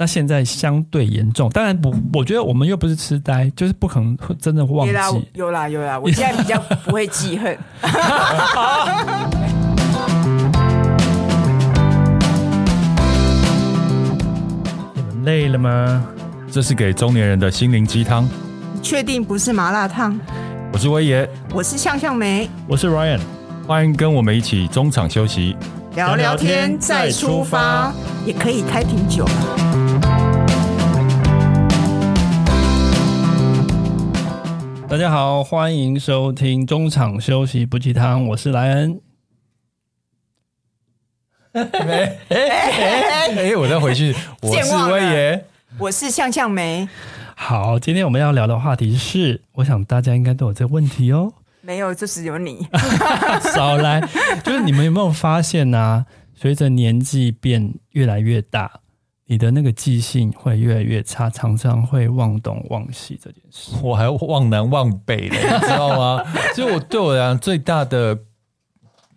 那现在相对严重，当然不，我觉得我们又不是痴呆，就是不可能会真的忘记。有啦有啦有啦，我现在比较 不会记恨。你们累了吗？这是给中年人的心灵鸡汤。你确定不是麻辣烫？我是威爷，我是向向梅，我是 Ryan，欢迎跟我们一起中场休息，聊聊天再出发，也可以开瓶酒。大家好，欢迎收听中场休息不鸡汤，我是莱恩。哎哎哎！我再回去，我是威爷，我是向向梅。好，今天我们要聊的话题是，我想大家应该都有这个问题哦。没有，就是有你。少来，就是你们有没有发现啊？随着年纪变越来越大。你的那个记性会越来越差，常常会忘东忘西这件事。我还忘南忘北的，你知道吗？就我对我来讲最大的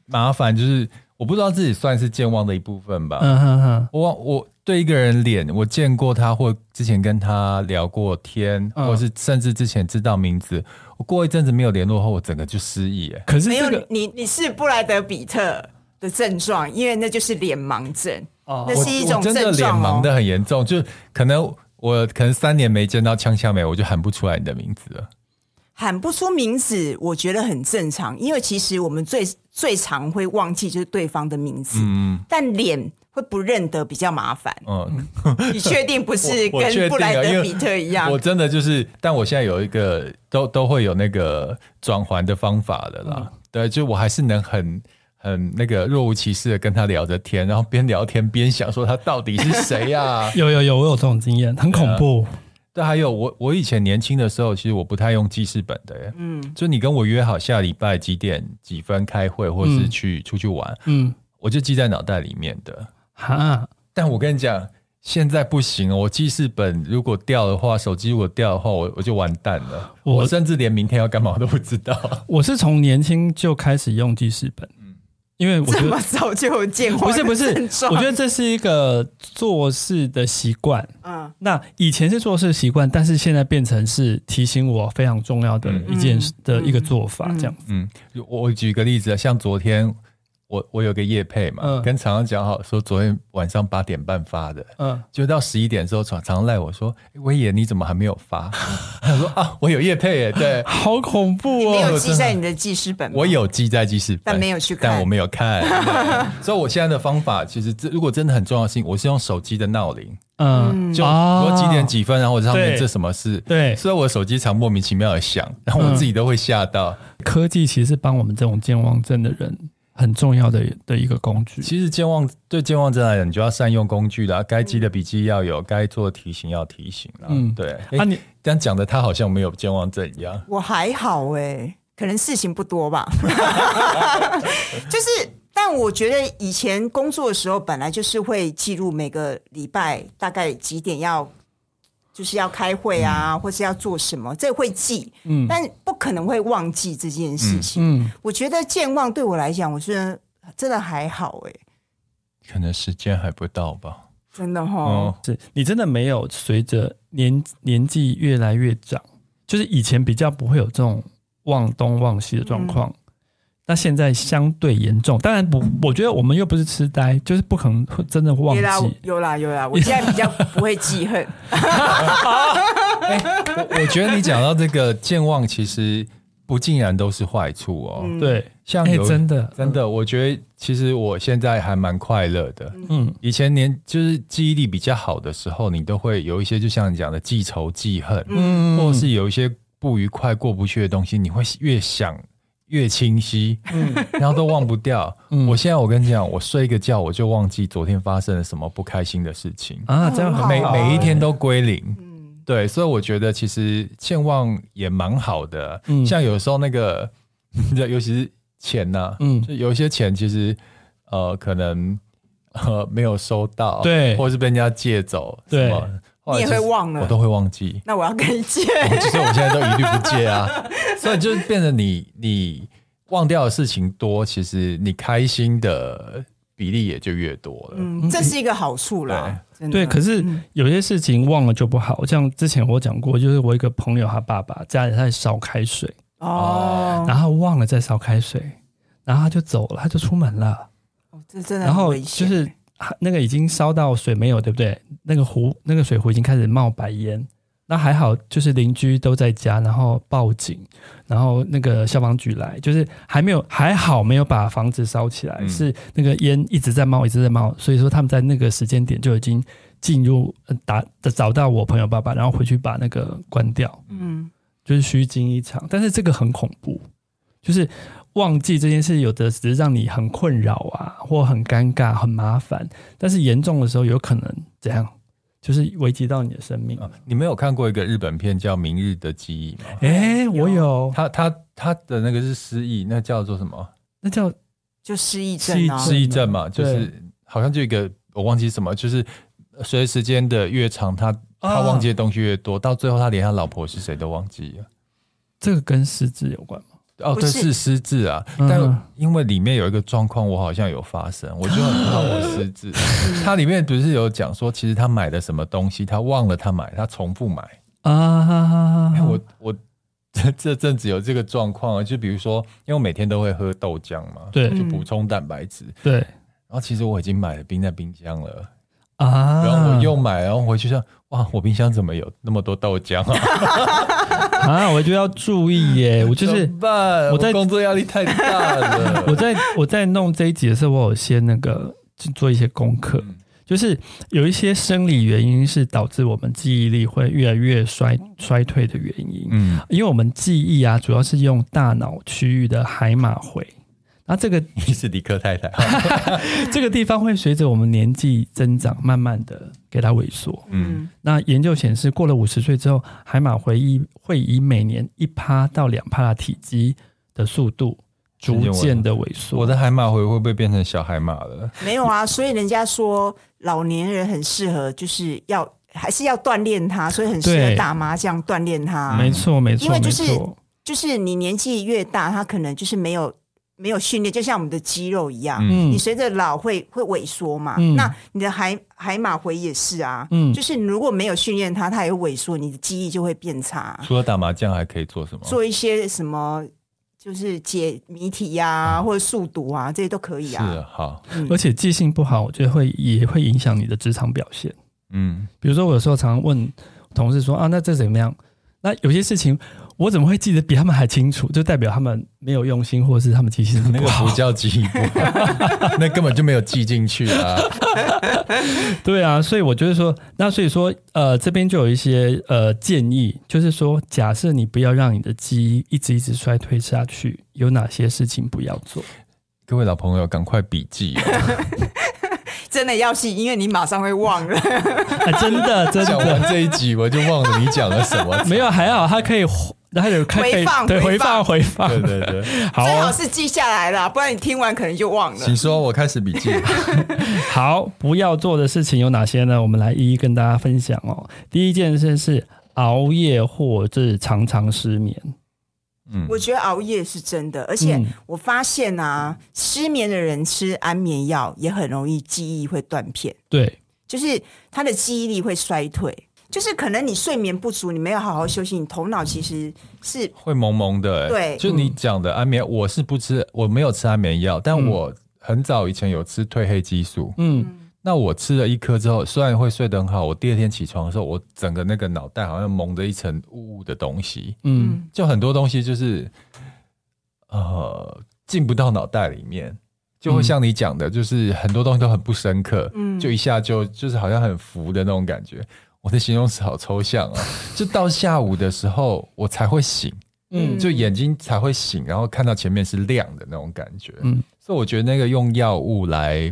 麻烦就是，我不知道自己算是健忘的一部分吧。嗯哼哼，我我对一个人脸，我见过他，或之前跟他聊过天，嗯、或是甚至之前知道名字，我过一阵子没有联络后，我整个就失忆。哎，可是、这个、没有你，你是布莱德比特的症状，因为那就是脸盲症。那是一种症状，真的脸盲的很严重，就可能我可能三年没见到呛呛梅，我就喊不出来你的名字了。喊不出名字，我觉得很正常，因为其实我们最最常会忘记就是对方的名字，嗯，但脸会不认得比较麻烦。嗯，你确定不是跟布莱德比特一样？我，我真的就是，但我现在有一个都都会有那个转环的方法的啦。嗯、对，就我还是能很。很那个若无其事的跟他聊着天，然后边聊天边想说他到底是谁呀、啊？有有有，我有这种经验，很恐怖。对，还有我我以前年轻的时候，其实我不太用记事本的耶。嗯，就你跟我约好下礼拜几点几分开会，或是去、嗯、出去玩，嗯，我就记在脑袋里面的。哈，但我跟你讲，现在不行，我记事本如果掉的话，手机如果掉的话，我我就完蛋了。我，我甚至连明天要干嘛都不知道。我是从年轻就开始用记事本。因为我觉得这么早就有健忘，不是不是，我觉得这是一个做事的习惯。嗯，那以前是做事习惯，但是现在变成是提醒我非常重要的一件事的一个做法，这样。嗯，我举个例子啊，像昨天。我我有个夜配嘛，嗯、跟常常讲好说昨天晚上八点半发的，嗯，就到十一点的时候，厂厂商赖我说：“威爷你怎么还没有发？” 他说：“啊，我有夜配耶，对，好恐怖哦。”你没有记在你的记事本吗？我有记在记事本，但没有去看，但我没有看。所以我现在的方法，其实这如果真的很重要性，我是用手机的闹铃，嗯，就我几点几分，然后我上面这什么事，对，所以我的手机常莫名其妙的响，然后我自己都会吓到。科技其实是帮我们这种健忘症的人。很重要的的一个工具。其实健忘对健忘症来讲，你就要善用工具啦。该记的笔记要有，该做的提醒要提醒啦。嗯，对。那你这样讲的，他好像没有健忘症一样。我还好哎、欸，可能事情不多吧。就是，但我觉得以前工作的时候，本来就是会记录每个礼拜大概几点要。就是要开会啊，嗯、或是要做什么，这会记，嗯，但不可能会忘记这件事情。嗯，嗯，我觉得健忘对我来讲，我觉得真的还好哎。可能时间还不到吧。真的哈、哦，是你真的没有随着年年纪越来越长，就是以前比较不会有这种忘东忘西的状况。嗯那现在相对严重，当然不，我觉得我们又不是痴呆，就是不可能会真的忘记。有啦有啦，我现在比较不会记恨。欸、我我觉得你讲到这个健忘，其实不尽然都是坏处哦。嗯、对，像有、欸、真的真的，我觉得其实我现在还蛮快乐的。嗯，以前年就是记忆力比较好的时候，你都会有一些，就像你讲的记仇记恨，嗯，或者是有一些不愉快过不去的东西，你会越想。越清晰，嗯，然后都忘不掉。嗯，我现在我跟你讲，我睡一个觉，我就忘记昨天发生了什么不开心的事情啊，这样每每一天都归零。嗯，对，所以我觉得其实健忘也蛮好的。嗯，像有时候那个，尤其是钱呐、啊，嗯，就有一些钱其实呃可能呃没有收到，对，或者是被人家借走，对。你也会忘了，我都会忘记。那我要跟你借，所以我现在都一律不借啊。所以就变得你，你忘掉的事情多，其实你开心的比例也就越多了。嗯，这是一个好处啦。对，对，可是有些事情忘了就不好。像之前我讲过，就是我一个朋友，他爸爸家里在烧开水哦，然后忘了在烧开水，然后他就走了，他就出门了。哦，这真的然后就是那个已经烧到水没有，对不对？那个壶，那个水壶已经开始冒白烟。那还好，就是邻居都在家，然后报警，然后那个消防局来，就是还没有还好没有把房子烧起来，嗯、是那个烟一直在冒，一直在冒，所以说他们在那个时间点就已经进入打找到我朋友爸爸，然后回去把那个关掉，嗯，就是虚惊一场。但是这个很恐怖，就是忘记这件事，有的只是让你很困扰啊，或很尴尬、很麻烦，但是严重的时候有可能怎样？就是危及到你的生命。啊。你没有看过一个日本片叫《明日的记忆》吗？哎、欸，我有。他他他的那个是失忆，那叫做什么？那叫就失忆症啊。失忆症嘛，就是好像就一个我忘记什么，就是随着时间的越长，他他忘记的东西越多，到最后他连他老婆是谁都忘记了。这个跟失智有关吗？哦，对，是失智啊，但因为里面有一个状况，我好像有发生，我就很怕我失智。它里面不是有讲说，其实他买的什么东西，他忘了他买，他重复买。啊。我我这这阵子有这个状况啊，就比如说，因为我每天都会喝豆浆嘛，对，就补充蛋白质，对。然后其实我已经买了冰在冰箱了啊，然后我又买，然后回去说，哇，我冰箱怎么有那么多豆浆啊？啊，我就要注意耶！我就是我在工作压力太大了。我在我在弄这一集的时候，我有先那个做一些功课，嗯、就是有一些生理原因是导致我们记忆力会越来越衰衰退的原因。嗯，因为我们记忆啊，主要是用大脑区域的海马回。那这个 你是理科太太，这个地方会随着我们年纪增长，慢慢的给它萎缩。嗯，那研究显示，过了五十岁之后，海马回忆会以每年一趴到两趴的体积的速度，逐渐的萎缩。我的海马回会不会变成小海马了？没有啊，所以人家说老年人很适合，就是要还是要锻炼它，所以很适合打麻将锻炼它。没错，没错，因为就是就是你年纪越大，它可能就是没有。没有训练，就像我们的肌肉一样，嗯、你随着老会会萎缩嘛。嗯、那你的海海马回也是啊，嗯、就是你如果没有训练它，它也会萎缩，你的记忆就会变差。除了打麻将，还可以做什么？做一些什么，就是解谜题呀、或者速读啊，这些都可以啊。是好，嗯、而且记性不好，我觉得会也会影响你的职场表现。嗯，比如说我有时候常常问同事说啊，那这怎么样？那有些事情。我怎么会记得比他们还清楚？就代表他们没有用心，或者是他们记性那个不叫记忆不好，那根本就没有记进去啊。对啊，所以我觉得说，那所以说，呃，这边就有一些呃建议，就是说，假设你不要让你的记忆一直一直衰退下去，有哪些事情不要做？各位老朋友，赶快笔记啊！真的要记，因为你马上会忘了。啊、真的，真的，讲完这一集我就忘了你讲了什么。没有，还好，他可以。然后有回放，对，回放，回放，对对对，好，最好是记下来了，不然你听完可能就忘了。请说，我开始笔记。好，不要做的事情有哪些呢？我们来一一跟大家分享哦。第一件事是熬夜或者常常失眠。嗯，我觉得熬夜是真的，而且我发现啊，嗯、失眠的人吃安眠药也很容易记忆会断片。对，就是他的记忆力会衰退。就是可能你睡眠不足，你没有好好休息，你头脑其实是会蒙蒙的。对，就你讲的安眠，我是不吃，我没有吃安眠药，但我很早以前有吃褪黑激素。嗯，那我吃了一颗之后，虽然会睡得很好，我第二天起床的时候，我整个那个脑袋好像蒙着一层雾雾的东西。嗯，就很多东西就是呃进不到脑袋里面，就会像你讲的，就是很多东西都很不深刻。嗯，就一下就就是好像很浮的那种感觉。我的形容词好抽象啊！就到下午的时候，我才会醒，嗯，就眼睛才会醒，然后看到前面是亮的那种感觉，嗯，所以我觉得那个用药物来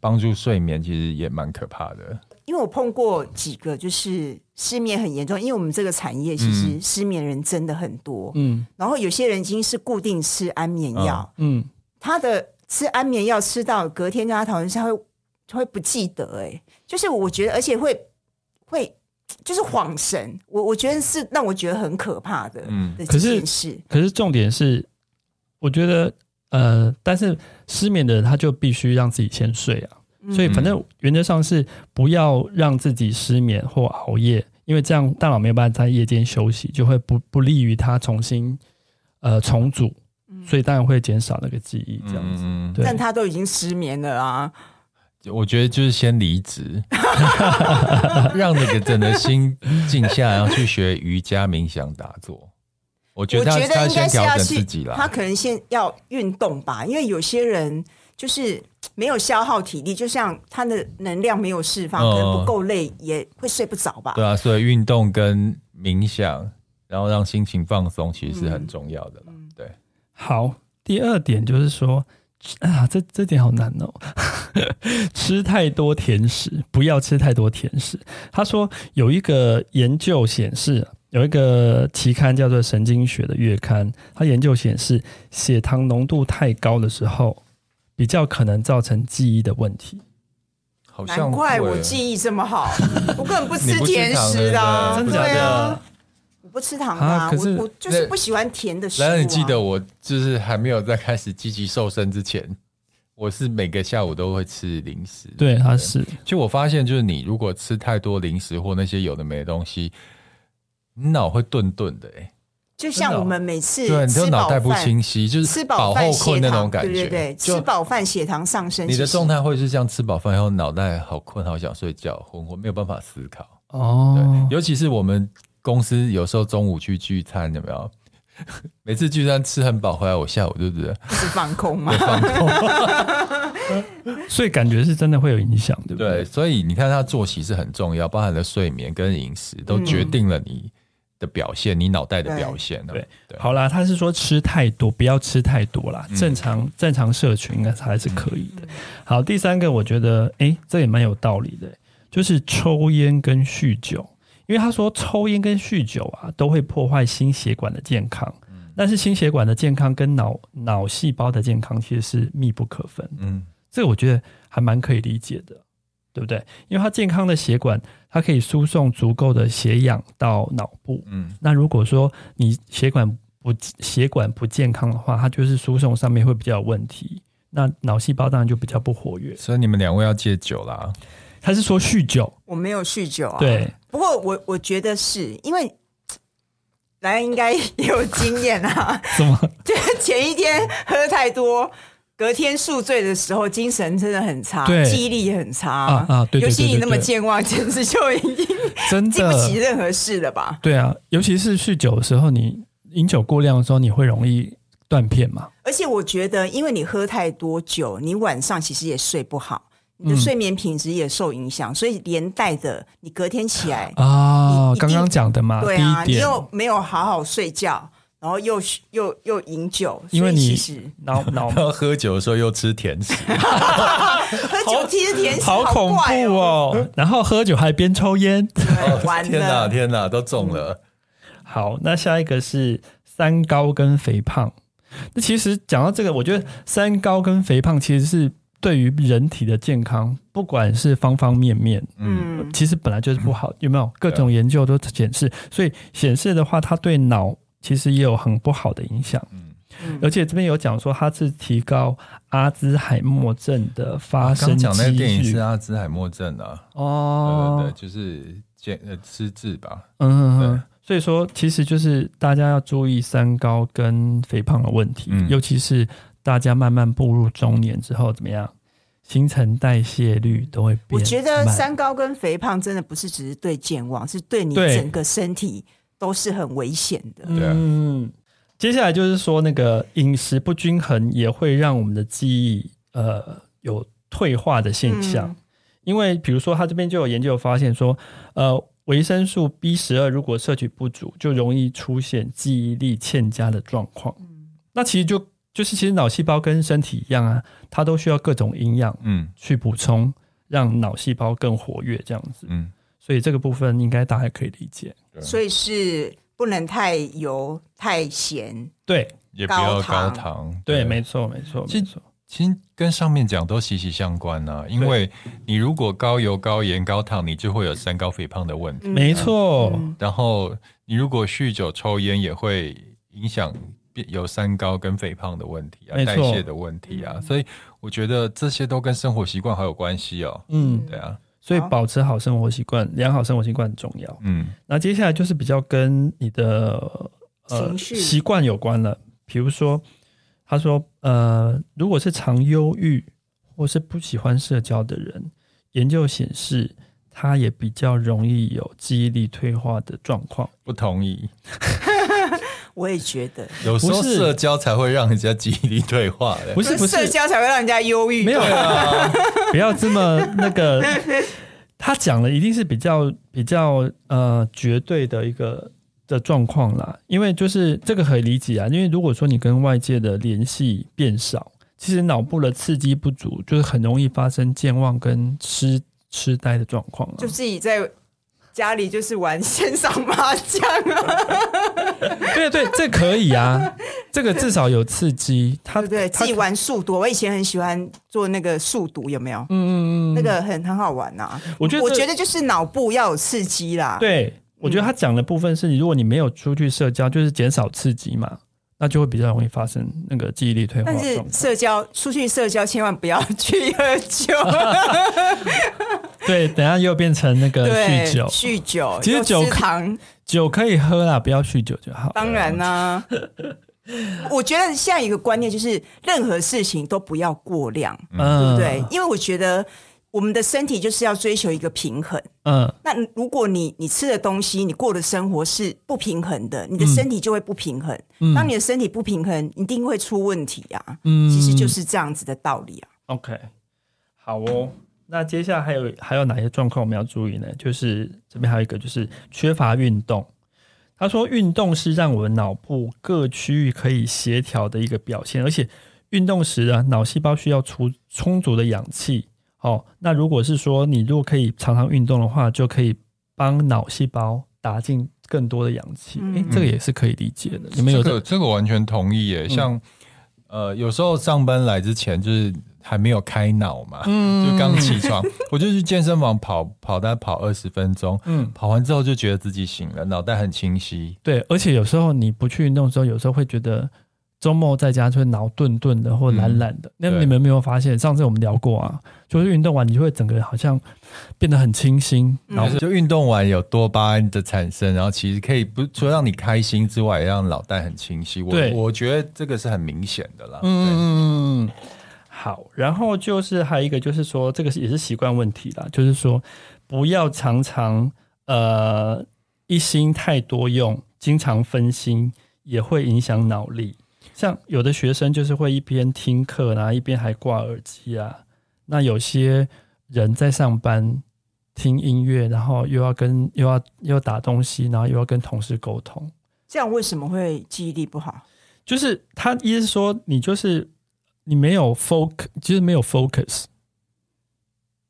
帮助睡眠，其实也蛮可怕的。因为我碰过几个就是失眠很严重，因为我们这个产业其实失眠人真的很多，嗯，然后有些人已经是固定吃安眠药，嗯，他的吃安眠药吃到隔天跟他讨论下，他会他会不记得，哎，就是我觉得，而且会。会就是恍神，我我觉得是让我觉得很可怕的。嗯。可是可是重点是，我觉得呃，但是失眠的人他就必须让自己先睡啊。所以反正原则上是不要让自己失眠或熬夜，因为这样大脑没有办法在夜间休息，就会不不利于他重新呃重组，所以当然会减少那个记忆这样子。但他都已经失眠了啊。我觉得就是先离职，让那个整个心静下来，然后去学瑜伽、冥想、打坐。我觉得他他先调整自己了，他可能先要运动吧，因为有些人就是没有消耗体力，就像他的能量没有释放，可能不够累，也会睡不着吧。对啊，所以运动跟冥想，然后让心情放松，其实是很重要的。嗯，对。好，第二点就是说。啊，这这点好难哦！吃太多甜食，不要吃太多甜食。他说有一个研究显示，有一个期刊叫做《神经学》的月刊，它研究显示，血糖浓度太高的时候，比较可能造成记忆的问题。好像难怪我记忆这么好，我根本不吃甜食的，啊，真的假的？不吃糖啊，我我就是不喜欢甜的食物，啊。然后你记得我就是还没有在开始积极瘦身之前，我是每个下午都会吃零食。对，他是。就我发现，就是你如果吃太多零食或那些有的没的东西，你脑会顿顿的，欸。就像我们每次对，你就脑袋不清晰，就是吃饱后困那种感觉。对对对，吃饱饭血糖上升。你的状态会是这样：吃饱饭以后脑袋好困，好想睡觉，昏昏没有办法思考。哦，对，尤其是我们。公司有时候中午去聚餐，有没有？每次聚餐吃很饱回来，我下午就觉得是放空吗？放空，所以感觉是真的会有影响，对不对？对，所以你看，他作息是很重要，包含了睡眠跟饮食，都决定了你的表现，嗯、你脑袋的表现。对，对对好啦，他是说吃太多，不要吃太多啦，正常、嗯、正常摄取应该还是可以的。好，第三个，我觉得，哎，这也蛮有道理的，就是抽烟跟酗酒。因为他说抽烟跟酗酒啊，都会破坏心血管的健康。但是心血管的健康跟脑脑细胞的健康其实是密不可分。嗯，这个我觉得还蛮可以理解的，对不对？因为它健康的血管，它可以输送足够的血氧到脑部。嗯，那如果说你血管不血管不健康的话，它就是输送上面会比较有问题。那脑细胞当然就比较不活跃。所以你们两位要戒酒啦。他是说酗酒，我没有酗酒啊。对，不过我我觉得是因为来来应该也有经验啊。什么？就 是前一天喝太多，隔天宿醉的时候，精神真的很差，对记忆力也很差啊啊！对，尤其你那么健忘，简直就已经真的记不起任何事了吧？对啊，尤其是酗酒的时候，你饮酒过量的时候，你会容易断片嘛。而且我觉得，因为你喝太多酒，你晚上其实也睡不好。你的睡眠品质也受影响，嗯、所以连带的你隔天起来啊，刚刚讲的嘛，对啊，你又没有好好睡觉，然后又又又饮酒，因为你其实脑 脑喝酒的时候又吃甜食，喝酒吃甜食好恐怖哦，然后喝酒还边抽烟，完了，天哪天哪都中了。好，那下一个是三高跟肥胖。那其实讲到这个，我觉得三高跟肥胖其实是。对于人体的健康，不管是方方面面，嗯，其实本来就是不好，有没有？各种研究都显示，所以显示的话，它对脑其实也有很不好的影响。嗯，而且这边有讲说，它是提高阿兹海默症的发生讲那个电影是阿兹海默症啊，哦，对对，就是健呃失智吧。嗯嗯，所以说其实就是大家要注意三高跟肥胖的问题，尤其是。大家慢慢步入中年之后，怎么样？新陈代谢率都会变。我觉得三高跟肥胖真的不是只是对健忘，是对你整个身体都是很危险的。对嗯，接下来就是说，那个饮食不均衡也会让我们的记忆呃有退化的现象。嗯、因为比如说，他这边就有研究发现说，呃，维生素 B 十二如果摄取不足，就容易出现记忆力欠佳的状况。嗯、那其实就。就是其实脑细胞跟身体一样啊，它都需要各种营养，嗯，去补充，让脑细胞更活跃这样子，嗯，所以这个部分应该大家可以理解。所以是不能太油、太咸，对，也不要高糖，对，没错，没错，没错。其实跟上面讲都息息相关啊，因为你如果高油、高盐、高糖，你就会有三高肥胖的问题，没错。然后你如果酗酒、抽烟，也会影响。有三高跟肥胖的问题啊，代谢的问题啊，所以我觉得这些都跟生活习惯好有关系哦。嗯，对啊，所以保持好生活习惯，良好生活习惯很重要。嗯，那接下来就是比较跟你的呃习惯有关了，比如说他说呃，如果是常忧郁或是不喜欢社交的人，研究显示。他也比较容易有记忆力退化的状况。不同意，我也觉得，有时候社交才会让人家记忆力退化的，不是不是社交才会让人家忧郁。没有啊，不要这么那个。他讲的一定是比较比较呃绝对的一个的状况啦，因为就是这个可以理解啊，因为如果说你跟外界的联系变少，其实脑部的刺激不足，就是很容易发生健忘跟痴。痴呆的状况，就自己在家里就是玩线上麻将啊。对对，这可以啊，这个至少有刺激。他对，对，对，自己玩数独，我以前很喜欢做那个数独，有没有？嗯嗯嗯，那个很很好玩呐、啊。我觉得我觉得就是脑部要有刺激啦。对，我觉得他讲的部分是你，如果你没有出去社交，就是减少刺激嘛。那就会比较容易发生那个记忆力退化。但是社交出去社交，千万不要去喝酒。对，等下又变成那个酗酒。酗酒，其实酒糖酒可以喝啦，不要酗酒就好。当然啦，我觉得现在一个观念就是，任何事情都不要过量，嗯、对不对？因为我觉得。我们的身体就是要追求一个平衡，嗯，那如果你你吃的东西，你过的生活是不平衡的，你的身体就会不平衡。嗯，当你的身体不平衡，一定会出问题啊。嗯，其实就是这样子的道理啊。OK，好哦。那接下来还有还有哪些状况我们要注意呢？就是这边还有一个，就是缺乏运动。他说，运动是让我们脑部各区域可以协调的一个表现，而且运动时啊，脑细胞需要出充足的氧气。哦，那如果是说你如果可以常常运动的话，就可以帮脑细胞打进更多的氧气。哎、嗯，这个也是可以理解的。你们有这个？这个完全同意耶。像、嗯、呃，有时候上班来之前就是还没有开脑嘛，嗯、就刚起床，我就去健身房跑跑，大概跑二十分钟。嗯，跑完之后就觉得自己醒了，脑袋很清晰。对，而且有时候你不去运动的时候，有时候会觉得。周末在家就会脑顿顿的或懒懒的，那、嗯、你们有没有发现？上次我们聊过啊，就是运动完你就会整个人好像变得很清新，然后就运动完有多巴胺的产生，然后其实可以不除了让你开心之外，也让脑袋很清晰。我对我觉得这个是很明显的啦。嗯，好，然后就是还有一个就是说，这个也是习惯问题啦，就是说不要常常呃一心太多用，经常分心也会影响脑力。像有的学生就是会一边听课，然后一边还挂耳机啊。那有些人在上班听音乐，然后又要跟又要又要打东西，然后又要跟同事沟通。这样为什么会记忆力不好？就是他意思说你就是你没有 focus，就是没有 focus。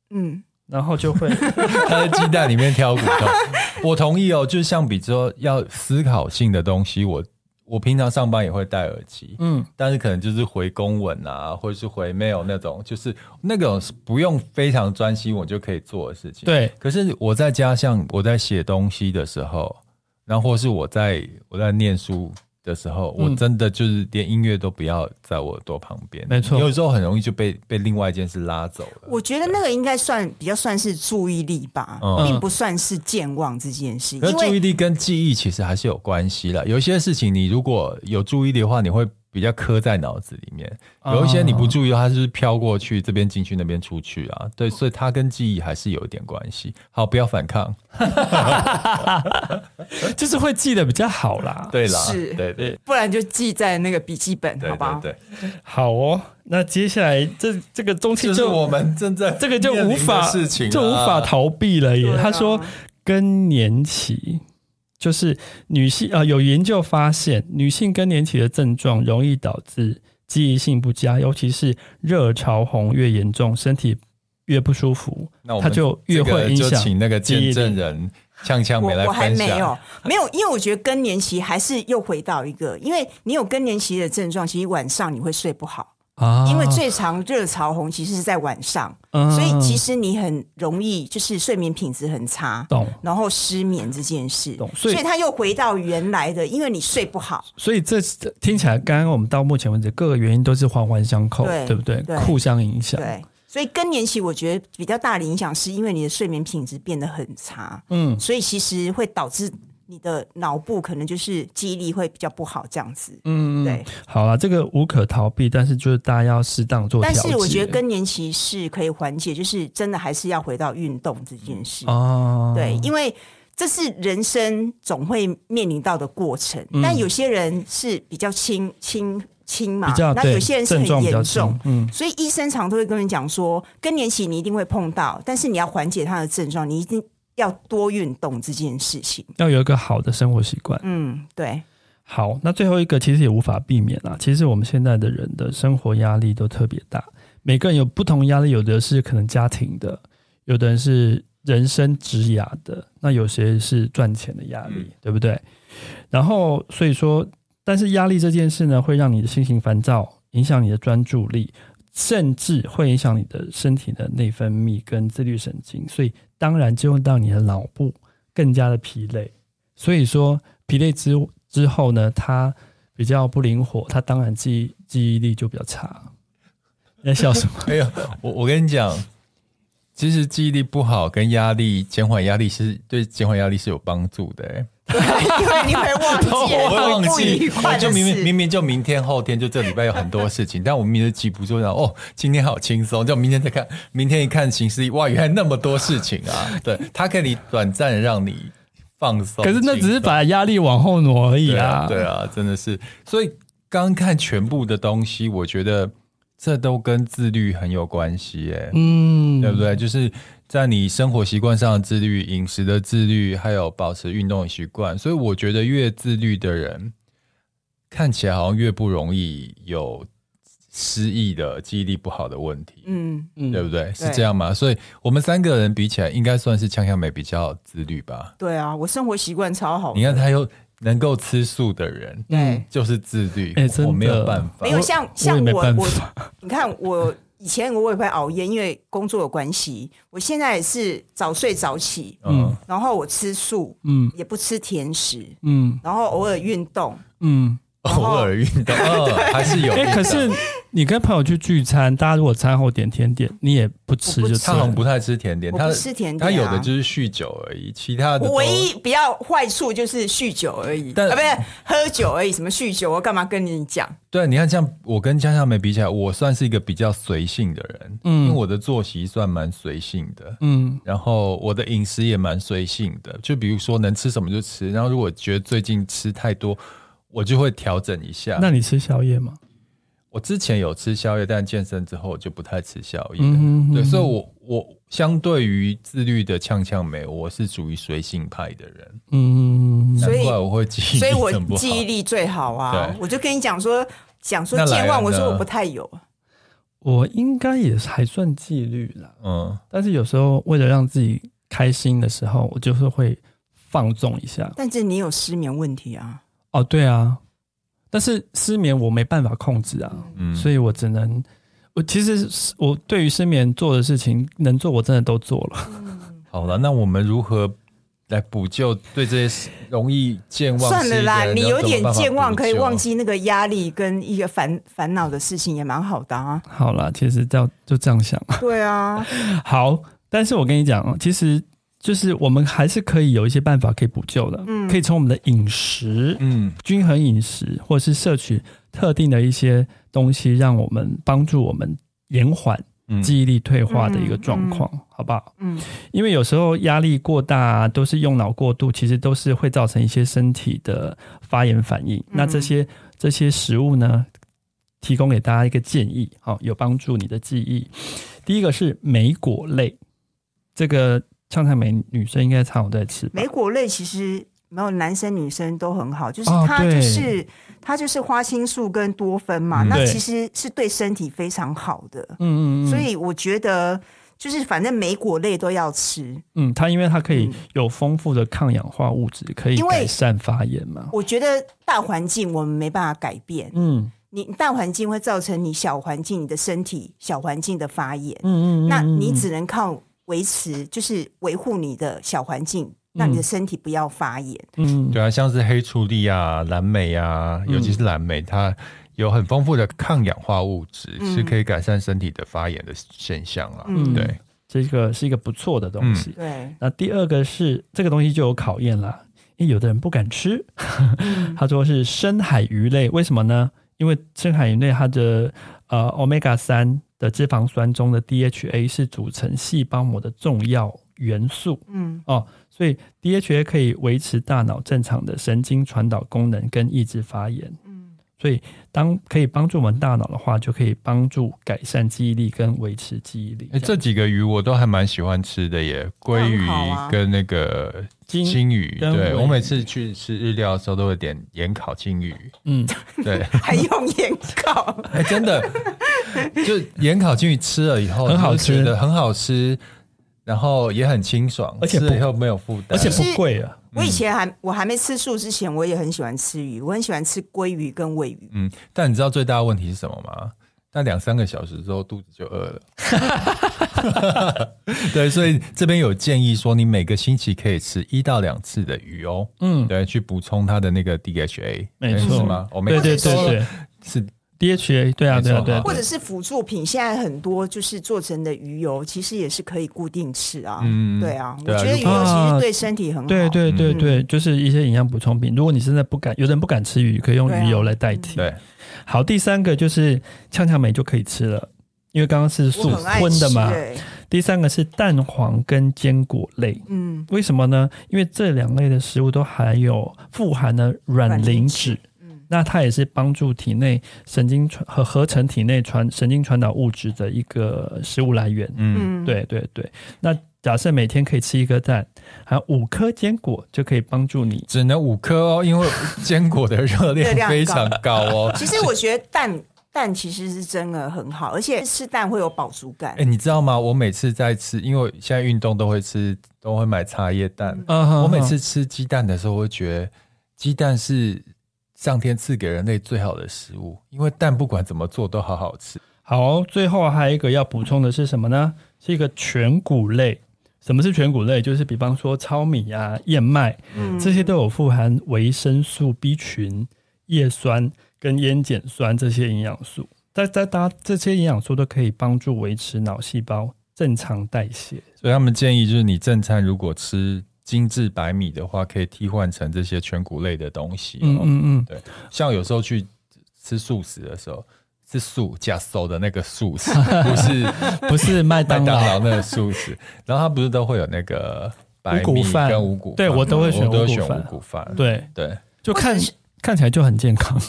嗯，然后就会 他在鸡蛋里面挑骨头。我同意哦，就是相比如说要思考性的东西，我。我平常上班也会戴耳机，嗯，但是可能就是回公文啊，或者是回 mail 那种，就是那种不用非常专心我就可以做的事情。对，可是我在家，像我在写东西的时候，然后或是我在我在念书。的时候，我真的就是连音乐都不要在我耳朵旁边，没错，有时候很容易就被被另外一件事拉走了。我觉得那个应该算比较算是注意力吧，嗯、并不算是健忘这件事。因为注意力跟记忆其实还是有关系的。有一些事情你如果有注意力的话，你会。比较刻在脑子里面，有一些你不注意，它就是飘过去，这边进去，那边出去啊。对，所以它跟记忆还是有一点关系。好，不要反抗，就是会记得比较好啦。对啦，是，对对，不然就记在那个笔记本，好吧？对，好哦。那接下来这这个东西就，是我们正在这个就无法事情，就无法逃避了耶。他说更年期。就是女性啊、呃，有研究发现，女性更年期的症状容易导致记忆性不佳，尤其是热潮红越严重，身体越不舒服，那我就越会影响。就请那个见证人呛呛梅来分享。我，我还没有，没有，因为我觉得更年期还是又回到一个，因为你有更年期的症状，其实晚上你会睡不好。啊，因为最常热潮红其实是在晚上，嗯，所以其实你很容易就是睡眠品质很差，懂，然后失眠这件事，懂，所以他又回到原来的，因为你睡不好，所以这听起来，刚刚我们到目前为止各个原因都是环环相扣，对，对不对？对，互相影响，对，所以更年期我觉得比较大的影响是因为你的睡眠品质变得很差，嗯，所以其实会导致。你的脑部可能就是记忆力会比较不好，这样子。嗯，对。好了，这个无可逃避，但是就是大家要适当做。但是我觉得更年期是可以缓解，就是真的还是要回到运动这件事。哦，对，因为这是人生总会面临到的过程。嗯，但有些人是比较轻轻轻嘛，那有些人是很严重。嗯，所以医生常都会跟人讲说，更年期你一定会碰到，但是你要缓解他的症状，你一定。要多运动这件事情，要有一个好的生活习惯。嗯，对。好，那最后一个其实也无法避免啦。其实我们现在的人的生活压力都特别大，每个人有不同压力，有的是可能家庭的，有的人是人生职涯的，那有些是赚钱的压力，嗯，对不对？然后所以说，但是压力这件事呢，会让你的心情烦躁，影响你的专注力。甚至会影响你的身体的内分泌跟自律神经，所以当然就会让你的脑部更加的疲累。所以说疲累之之后呢，它比较不灵活，它当然记忆记忆力就比较差。你在笑什么？哎呀，我我跟你讲，其实记忆力不好跟压力减缓压力是对减缓压力是有帮助的，因为你会忘记，忘记，就明明明明就明天后天就这礼拜有很多事情，但我明明就记不住，然后哦，今天好轻松，就明天再看，明天一看行事历，哇，原来那么多事情啊！对，它可以短暂让你放松，可是那只是把压力往后挪而已啊！对啊，对啊，真的是，所以刚看全部的东西，我觉得这都跟自律很有关系，哎，嗯，对不对？就是。在你生活习惯上的自律、饮食的自律，还有保持运动的习惯，所以我觉得越自律的人，看起来好像越不容易有失忆的记忆力不好的问题。嗯嗯，对不对？是这样吗？所以我们三个人比起来，应该算是呛呛梅比较自律吧？对啊，我生活习惯超好。你看他又能够吃素的人，对，就是自律。哎，我没有办法，没有像像我我，你看我。以前我也会熬夜，因为工作有关系。我现在也是早睡早起，嗯，然后我吃素，嗯，也不吃甜食，嗯，然后偶尔运动，嗯。偶尔运动，哦、还是有。哎，可是你跟朋友去聚餐，大家如果餐后点甜点，你也不吃就，就他好像不太吃甜点，他不吃甜点，他有的就是酗酒而已，其他的唯一比较坏处就是酗酒而已，但啊，不是喝酒而已。什么酗酒，我干嘛跟你讲？对，你看，像我跟江小梅比起来，我算是一个比较随性的人，嗯，因为我的作息算蛮随性的，嗯，然后我的饮食也蛮随性的，就比如说能吃什么就吃，然后如果觉得最近吃太多。我就会调整一下。那你吃宵夜吗？我之前有吃宵夜，但健身之后我就不太吃宵夜。嗯、哼哼对，所以我我相对于自律的呛呛梅，我是属于随性派的人。嗯，难怪我会记忆力，所以我记忆力最好啊。对我就跟你讲说，讲说健忘，我说我不太有。我应该也还算纪律啦。嗯，但是有时候为了让自己开心的时候，我就是会放纵一下。但是你有失眠问题啊？哦，对啊，但是失眠我没办法控制啊，嗯，所以我只能，我其实我对于失眠做的事情能做，我真的都做了。嗯，好了，那我们如何来补救对这些容易健忘？算了啦，你有点健忘可以忘记那个压力跟一个烦烦恼的事情也蛮好的啊。好了，其实就就这样想。对啊，好，但是我跟你讲，其实。就是我们还是可以有一些办法可以补救的，嗯，可以从我们的饮食，嗯，均衡饮食，或者是摄取特定的一些东西，让我们帮助我们延缓记忆力退化的一个状况，嗯，好不好？嗯，因为有时候压力过大，都是用脑过度，其实都是会造成一些身体的发炎反应。嗯，那这些这些食物呢，提供给大家一个建议，好，有帮助你的记忆。第一个是莓果类，这个。呛呛梅女生应该常有在吃。莓果类其实没有男生女生都很好，就是它就是、哦、它就是花青素跟多酚嘛，嗯、那其实是对身体非常好的。嗯嗯，所以我觉得就是反正莓果类都要吃。嗯，它因为它可以有丰富的抗氧化物质，可以改善发炎嘛。我觉得大环境我们没办法改变。嗯。你大环境会造成你小环境、你的身体小环境的发炎。嗯，嗯嗯，那你只能靠维持，就是维护你的小环境，让你的身体不要发炎。嗯，对啊，像是黑醋栗啊、蓝莓啊，尤其是蓝莓，它有很丰富的抗氧化物质，嗯、是可以改善身体的发炎的现象啊。嗯，对，这个是一个不错的东西。嗯、对，那第二个是这个东西就有考验了，因为有的人不敢吃。嗯、他说是深海鱼类，为什么呢？因为深海鱼类它的呃，Omega 三的脂肪酸中的 DHA 是组成细胞膜的重要元素，嗯哦，所以 DHA 可以维持大脑正常的神经传导功能跟抑制发炎。嗯所以，当可以帮助我们大脑的话，就可以帮助改善记忆力跟维持记忆力。哎，这几个鱼我都还蛮喜欢吃的耶，鲑鱼跟那个金鱼。对，我每次去吃日料的时候，都会点盐烤金鱼。嗯，对，还用盐烤？哎，真的，就盐烤金鱼吃了以后很好吃的，很好吃，然后也很清爽，而且吃了以后没有负担，而且不贵啊。我以前还我还没吃素之前，我也很喜欢吃鱼，我很喜欢吃鲑鱼跟尾鱼。嗯，但你知道最大的问题是什么吗？但两三个小时之后肚子就饿了。对，所以这边有建议说，你每个星期可以吃一到两次的鱼哦。嗯，对，去补充它的那个 DHA，没错是吗？我没对对对对，是。DHA 对啊对啊对啊，或者是辅助品，现在很多就是做成的鱼油，其实也是可以固定吃啊。嗯，对啊，我觉得鱼油其实对身体很好。对对对对，就是一些营养补充品。如果你现在不敢，有人不敢吃鱼，可以用鱼油来代替。对，好，第三个就是呛呛梅就可以吃了，因为刚刚是素荤的嘛。第三个是蛋黄跟坚果类，嗯，为什么呢？因为这两类的食物都含有富含了卵磷脂。那它也是帮助体内神经传和合成体内传神经传导物质的一个食物来源。嗯，对对对。那假设每天可以吃一颗蛋，还有五颗坚果，就可以帮助你。只能五颗哦，因为坚果的热量非常高哦。其实我觉得蛋蛋其实是真的很好，而且吃蛋会有饱足感。哎，你知道吗？我每次在吃，因为现在运动都会吃，都会买茶叶蛋。嗯，我每次吃鸡蛋的时候，我会觉得鸡蛋是。上天赐给人类最好的食物，因为蛋不管怎么做都好好吃。好，最后还有一个要补充的是什么呢？是一个全谷类。什么是全谷类？就是比方说糙米啊、燕麦，嗯，这些都有富含维生素 B 群、叶酸跟烟碱酸这些营养素。在在搭这些营养素都可以帮助维持脑细胞正常代谢。所以他们建议就是你正餐如果吃。精致白米的话，可以替换成这些全谷类的东西。嗯嗯嗯，对，像有时候去吃素食的时候，是素加素的那个素食，不是不是麦当劳那个素食。然后它不是都会有那个白米跟五谷饭？对，我都会选五谷饭。对对，就看看起来就很健康。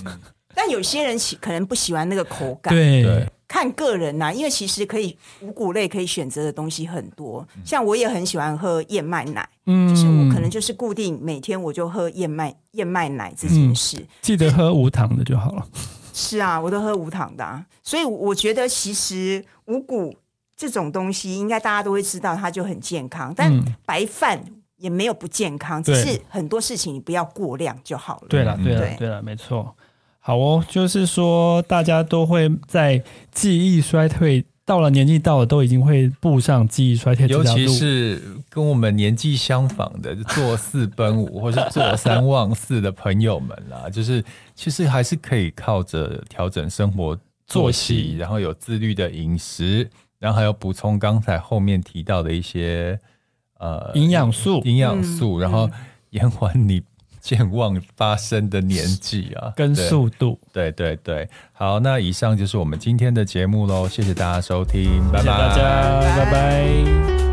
但有些人喜可能不喜欢那个口感。对。看个人呐、啊，因为其实可以五谷类可以选择的东西很多，像我也很喜欢喝燕麦奶，嗯，就是我可能就是固定每天我就喝燕麦燕麦奶这件事，嗯，记得喝无糖的就好了。是啊，我都喝无糖的，啊，所以我觉得其实五谷这种东西应该大家都会知道，它就很健康，但白饭也没有不健康，只是很多事情你不要过量就好了。对了，对了，对。了，没错。好哦，就是说，大家都会在记忆衰退到了年纪到了，都已经会步上记忆衰退。尤其是跟我们年纪相仿的，坐四奔五或是坐三望四的朋友们啦，就是其实还是可以靠着调整生活作息，然后有自律的饮食，然后还有补充刚才后面提到的一些呃营养素，营养素，然后延缓你。健忘发生的年纪啊，跟速度，对对对，好，那以上就是我们今天的节目喽，谢谢大家收听，谢谢大家，拜拜。拜拜。